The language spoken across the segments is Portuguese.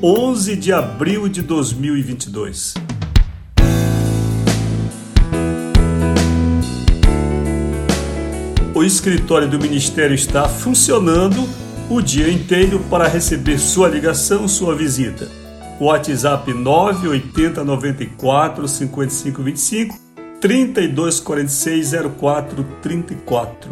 11 de abril de 2022. O escritório do ministério está funcionando o dia inteiro para receber sua ligação, sua visita. WhatsApp 980 94 55 25 32 46 04 34.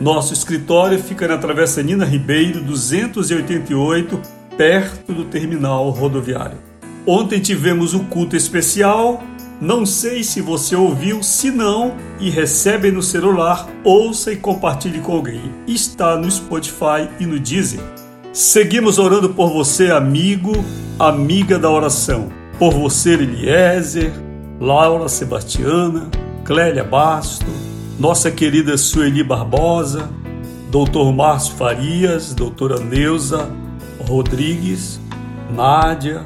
Nosso escritório fica na Travessa Nina Ribeiro 288 perto do terminal rodoviário. Ontem tivemos o culto especial. Não sei se você ouviu, se não e recebe no celular, ouça e compartilhe com alguém. Está no Spotify e no Deezer. Seguimos orando por você, amigo, amiga da oração. Por você, Eliezer, Laura Sebastiana, Clélia Basto, nossa querida Sueli Barbosa, Doutor Márcio Farias, doutora Neuza, Rodrigues, Nádia,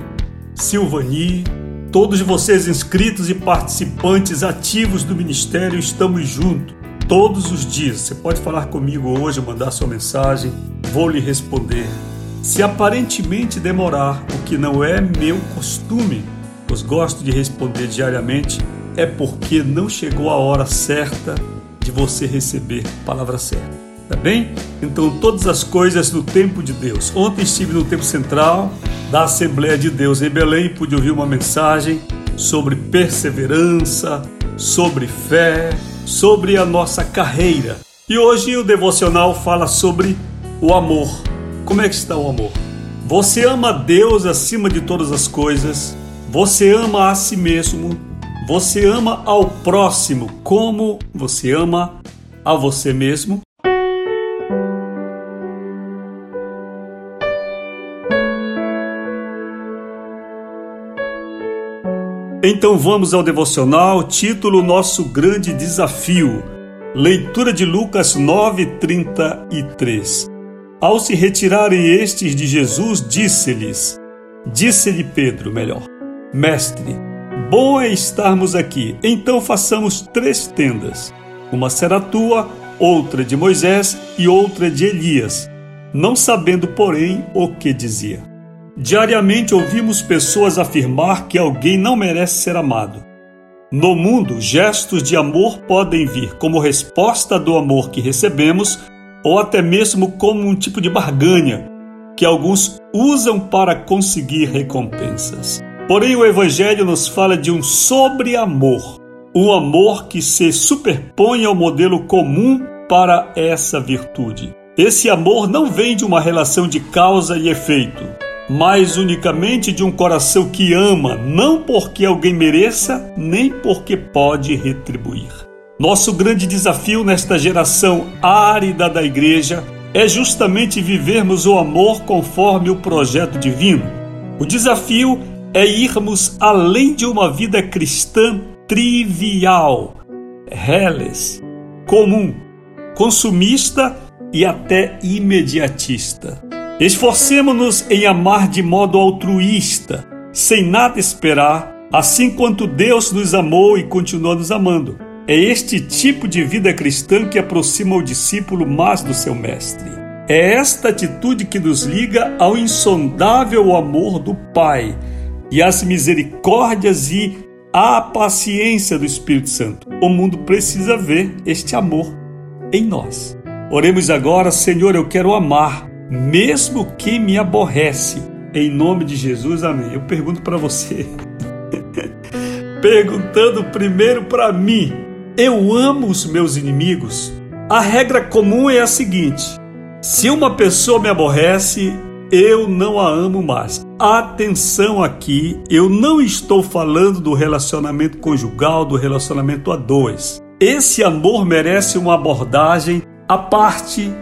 Silvani, todos vocês inscritos e participantes ativos do Ministério, estamos juntos todos os dias. Você pode falar comigo hoje, mandar sua mensagem, vou lhe responder. Se aparentemente demorar, o que não é meu costume, pois gosto de responder diariamente, é porque não chegou a hora certa de você receber a palavra certa. Bem? Então, todas as coisas no tempo de Deus. Ontem estive no tempo central da Assembleia de Deus em Belém e pude ouvir uma mensagem sobre perseverança, sobre fé, sobre a nossa carreira. E hoje o devocional fala sobre o amor. Como é que está o amor? Você ama Deus acima de todas as coisas, você ama a si mesmo, você ama ao próximo como você ama a você mesmo. Então vamos ao devocional, título Nosso Grande Desafio. Leitura de Lucas 9:33. Ao se retirarem estes de Jesus, disse-lhes: Disse-lhe Pedro, melhor: Mestre, bom é estarmos aqui. Então façamos três tendas. Uma será tua, outra de Moisés e outra de Elias, não sabendo, porém, o que dizia. Diariamente ouvimos pessoas afirmar que alguém não merece ser amado. No mundo, gestos de amor podem vir como resposta do amor que recebemos ou até mesmo como um tipo de barganha que alguns usam para conseguir recompensas. Porém, o Evangelho nos fala de um sobre-amor, um amor que se superpõe ao modelo comum para essa virtude. Esse amor não vem de uma relação de causa e efeito, mas unicamente de um coração que ama, não porque alguém mereça, nem porque pode retribuir. Nosso grande desafio nesta geração árida da igreja é justamente vivermos o amor conforme o projeto divino. O desafio é irmos além de uma vida cristã trivial, reles, comum, consumista e até imediatista. Esforcemo-nos em amar de modo altruísta, sem nada esperar, assim quanto Deus nos amou e continua nos amando. É este tipo de vida cristã que aproxima o discípulo mais do seu mestre. É esta atitude que nos liga ao insondável amor do Pai e às misericórdias e à paciência do Espírito Santo. O mundo precisa ver este amor em nós. Oremos agora, Senhor, eu quero amar mesmo que me aborrece. Em nome de Jesus, amém. Eu pergunto para você, perguntando primeiro para mim: eu amo os meus inimigos? A regra comum é a seguinte: se uma pessoa me aborrece, eu não a amo mais. Atenção aqui, eu não estou falando do relacionamento conjugal, do relacionamento a dois. Esse amor merece uma abordagem à parte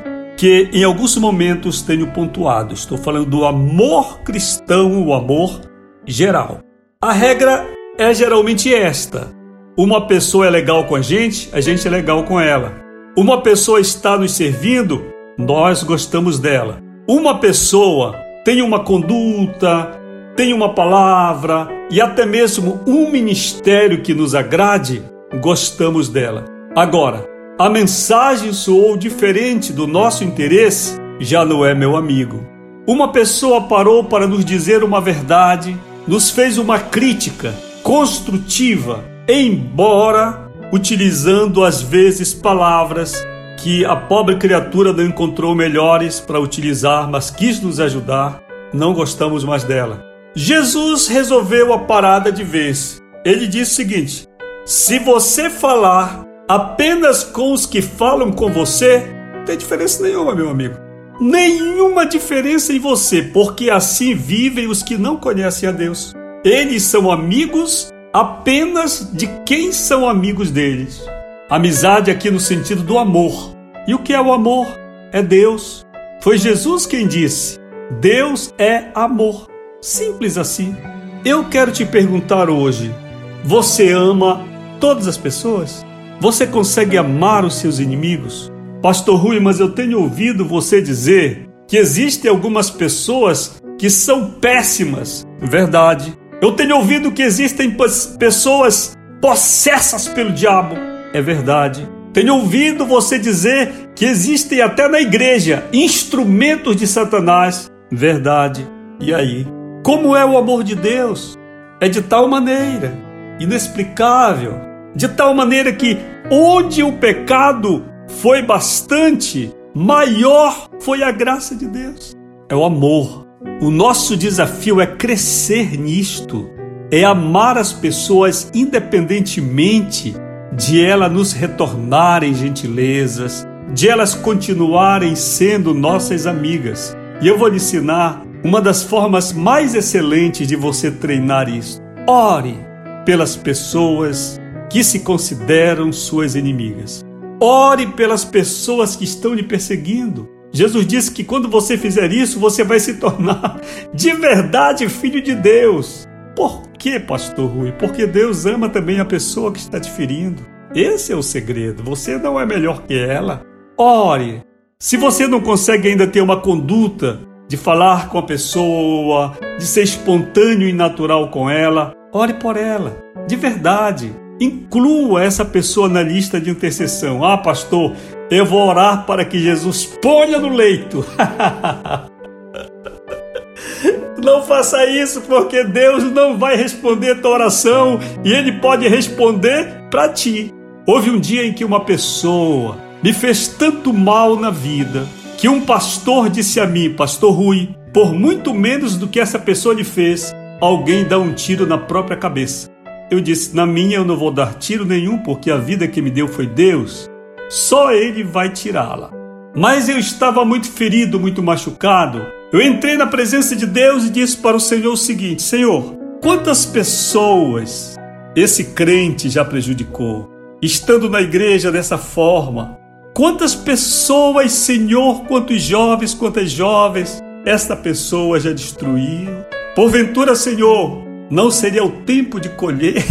que em alguns momentos tenho pontuado. Estou falando do amor cristão, o amor geral. A regra é geralmente esta: uma pessoa é legal com a gente, a gente é legal com ela. Uma pessoa está nos servindo, nós gostamos dela. Uma pessoa tem uma conduta, tem uma palavra e até mesmo um ministério que nos agrade, gostamos dela. Agora, a mensagem soou diferente do nosso interesse, já não é meu amigo. Uma pessoa parou para nos dizer uma verdade, nos fez uma crítica construtiva, embora utilizando às vezes palavras que a pobre criatura não encontrou melhores para utilizar, mas quis nos ajudar, não gostamos mais dela. Jesus resolveu a parada de vez. Ele disse o seguinte: se você falar apenas com os que falam com você, não tem diferença nenhuma, meu amigo. Nenhuma diferença em você, porque assim vivem os que não conhecem a Deus. Eles são amigos apenas de quem são amigos deles. Amizade aqui no sentido do amor. E o que é o amor? É Deus. Foi Jesus quem disse: Deus é amor. Simples assim. Eu quero te perguntar hoje: você ama todas as pessoas? Você consegue amar os seus inimigos? Pastor Rui, mas eu tenho ouvido você dizer que existem algumas pessoas que são péssimas. Verdade. Eu tenho ouvido que existem pessoas possessas pelo diabo. É verdade. Tenho ouvido você dizer que existem até na igreja instrumentos de Satanás. Verdade. E aí? Como é o amor de Deus? É de tal maneira inexplicável, de tal maneira que onde o pecado foi bastante, maior foi a graça de Deus. É o amor. O nosso desafio é crescer nisto, é amar as pessoas independentemente de elas nos retornarem gentilezas, de elas continuarem sendo nossas amigas. E eu vou lhe ensinar uma das formas mais excelentes de você treinar isso. Ore pelas pessoas que se consideram suas inimigas. Ore pelas pessoas que estão lhe perseguindo. Jesus disse que quando você fizer isso, você vai se tornar de verdade filho de Deus. Por que, pastor Rui? Porque Deus ama também a pessoa que está te ferindo. Esse é o segredo. Você não é melhor que ela. Ore. Se você não consegue ainda ter uma conduta de falar com a pessoa, de ser espontâneo e natural com ela, ore por ela. De verdade. Inclua essa pessoa na lista de intercessão. Ah, pastor, eu vou orar para que Jesus ponha no leito. Não faça isso, porque Deus não vai responder tua oração e Ele pode responder para ti. Houve um dia em que uma pessoa me fez tanto mal na vida que um pastor disse a mim, Pastor Rui, por muito menos do que essa pessoa lhe fez, alguém dá um tiro na própria cabeça. Eu disse: Na minha eu não vou dar tiro nenhum, porque a vida que me deu foi Deus. Só Ele vai tirá-la. Mas eu estava muito ferido, muito machucado. Eu entrei na presença de Deus e disse para o Senhor o seguinte: Senhor, quantas pessoas esse crente já prejudicou, estando na igreja dessa forma? Quantas pessoas, Senhor, quantos jovens, quantas jovens, esta pessoa já destruiu? Porventura, Senhor, não seria o tempo de colher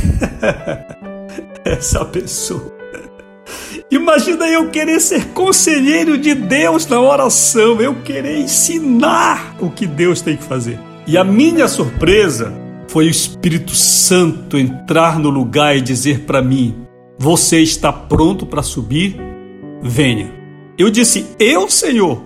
essa pessoa? Imagina eu querer ser conselheiro de Deus na oração, eu querer ensinar o que Deus tem que fazer. E a minha surpresa foi o Espírito Santo entrar no lugar e dizer para mim: Você está pronto para subir? Venha. Eu disse: Eu, Senhor.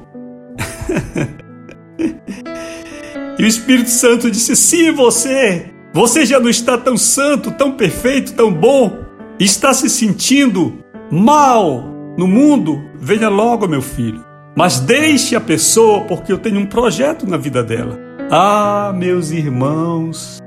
e o Espírito Santo disse: Sim, você. Você já não está tão santo, tão perfeito, tão bom. Está se sentindo mal no mundo, venha logo, meu filho. Mas deixe a pessoa, porque eu tenho um projeto na vida dela. Ah, meus irmãos,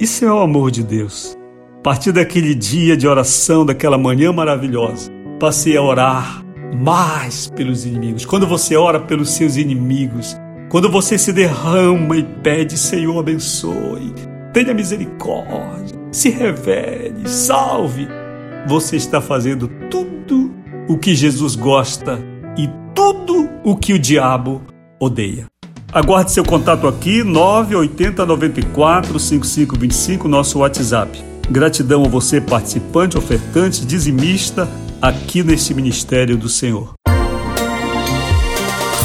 isso é o amor de Deus. A partir daquele dia de oração, daquela manhã maravilhosa, passei a orar mais pelos inimigos. Quando você ora pelos seus inimigos, quando você se derrama e pede, Senhor, abençoe, tenha misericórdia, se revele, salve você está fazendo tudo o que Jesus gosta e tudo o que o diabo odeia. Aguarde seu contato aqui, 980 94 5525, nosso WhatsApp. Gratidão a você, participante, ofertante, dizimista, aqui neste ministério do Senhor.